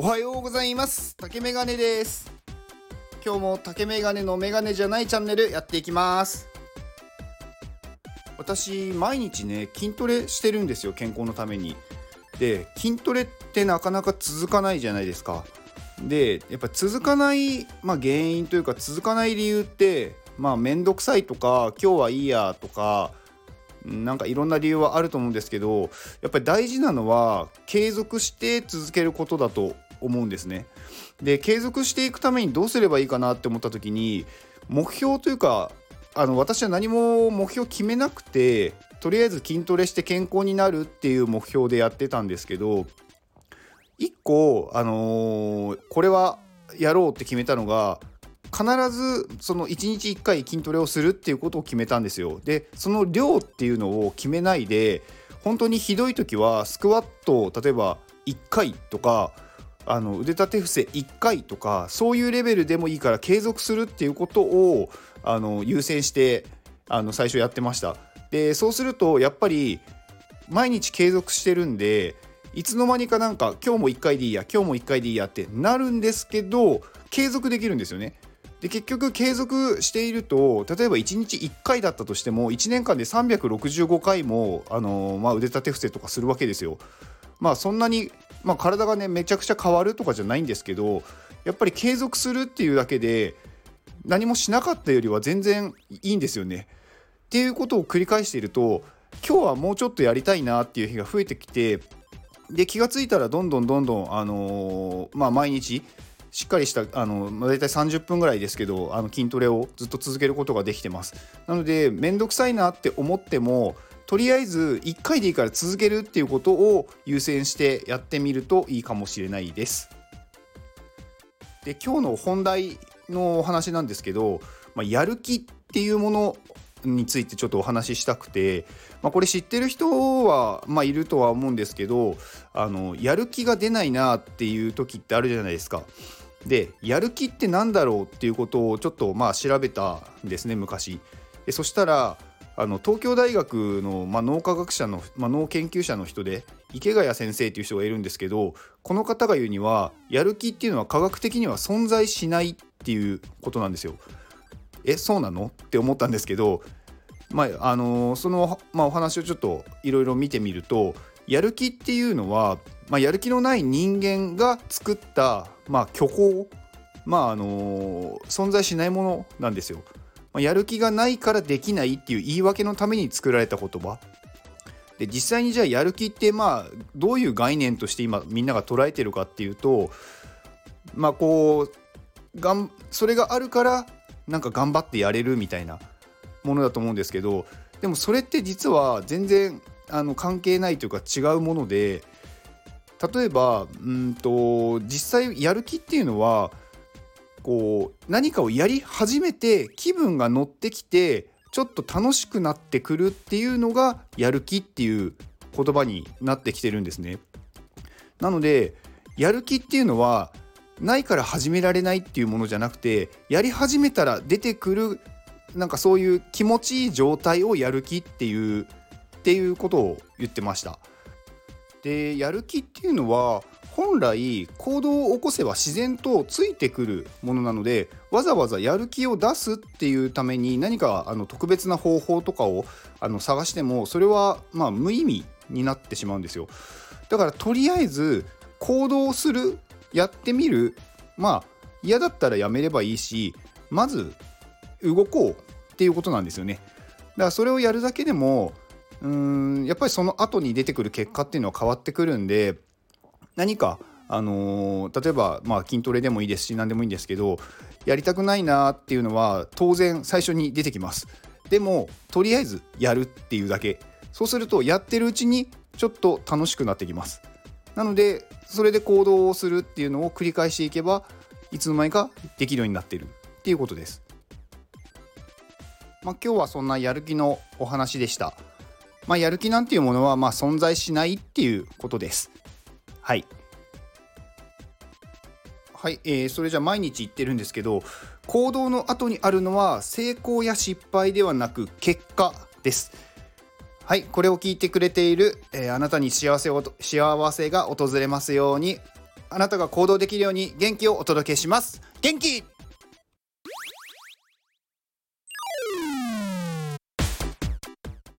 おはようございます。竹メガネです。今日も竹メガネのメガネじゃないチャンネルやっていきます。私毎日ね筋トレしてるんですよ健康のために。で筋トレってなかなか続かないじゃないですか。でやっぱ続かない、まあ、原因というか続かない理由ってまあ面倒くさいとか今日はいいやとかなんかいろんな理由はあると思うんですけどやっぱり大事なのは継続して続けることだと思うんですね。で継続していくためにどうすればいいかなって思った時に目標というかあの私は何も目標決めなくてとりあえず筋トレして健康になるっていう目標でやってたんですけど1個、あのー、これはやろうって決めたのが必ずその1日1回筋トレをするっていうことを決めたんですよ。でその量っていうのを決めないで本当にひどい時はスクワットを例えば1回とかあの腕立て伏せ1回とかそういうレベルでもいいから継続するっていうことをあの優先してあの最初やってました。でそうするとやっぱり毎日継続してるんでいつの間にかなんか今日も1回でいいや今日も1回でいいやってなるんですけど継続できるんですよね。で結局継続していると例えば1日1回だったとしても1年間で365回も、あのー、まあ、腕立て伏せとかするわけですよ。まあそんなに、まあ、体がねめちゃくちゃ変わるとかじゃないんですけどやっぱり継続するっていうだけで何もしなかったよりは全然いいんですよね。っていうことを繰り返していると今日はもうちょっとやりたいなっていう日が増えてきてで気が付いたらどんどんどんどん、あのー、まあ、毎日しっかりしたあの、まあ、大体30分ぐらいですけどあの筋トレをずっと続けることができてますなので面倒くさいなって思ってもとりあえず1回でいいから続けるっていうことを優先してやってみるといいかもしれないですで今日の本題のお話なんですけど、まあ、やる気っていうものについてちょっとお話ししたくて、まあ、これ知ってる人は、まあ、いるとは思うんですけどあのやる気が出ないなっていう時ってあるじゃないですか。でやる気って何だろうっていうことをちょっとまあ調べたんですね昔。でそしたらあの東京大学の、まあ、脳科学者の、まあ、脳研究者の人で池谷先生っていう人がいるんですけどこの方が言うにはやる気っていうのは科学的には存在しないっていうことなんですよ。えそうなの？って思ったんですけど、まああの、その、まあ、お話をちょっといろいろ見てみるとやる気っていうのは、まあ、やる気のない人間が作った、まあ、虚構、まああの、存在しないものなんですよ。まあ、やる気がないからできないっていう言い訳のために作られた言葉。で実際にじゃあやる気ってまあどういう概念として今みんなが捉えてるかっていうとまあこうがんそれがあるからなんか頑張ってやれるみたいなものだと思うんですけどでもそれって実は全然あの関係ないというか違うもので例えばうんと実際やる気っていうのはこう何かをやり始めて気分が乗ってきてちょっと楽しくなってくるっていうのがやる気っていう言葉になってきてるんですね。なのでやる気っていうのはないから始められないっていうものじゃなくてやり始めたら出てくるなんかそういう気持ちいい状態をやる気っていうっていうことを言ってました。でやる気っていうのは本来行動を起こせば自然とついてくるものなのでわざわざやる気を出すっていうために何かあの特別な方法とかをあの探してもそれはまあ無意味になってしまうんですよだからとりあえず行動するやってみるまあ嫌だったらやめればいいしまず動こうっていうことなんですよね。だからそれをやるだけでもうーんやっぱりその後に出てくる結果っていうのは変わってくるんで何かあのー、例えば、まあ、筋トレでもいいですし何でもいいんですけどやりたくないなっていうのは当然最初に出てきます。でもとりあえずやるっていうだけそうするとやってるうちにちょっと楽しくなってきます。なのでそれで行動をするっていうのを繰り返していけばいつの間にかできるようになってるっていうことです。まあ、今日はそんなやる気のお話でした。まあ、やる気なんていうものはまあ存在しないっていうことです。はい。はい、えー、それじゃあ毎日言ってるんですけど行動の後にあるのは成功や失敗ではなく結果です。はい、これを聞いてくれている、えー、あなたに幸せを幸せが訪れますようにあなたが行動できるように元気をお届けします元気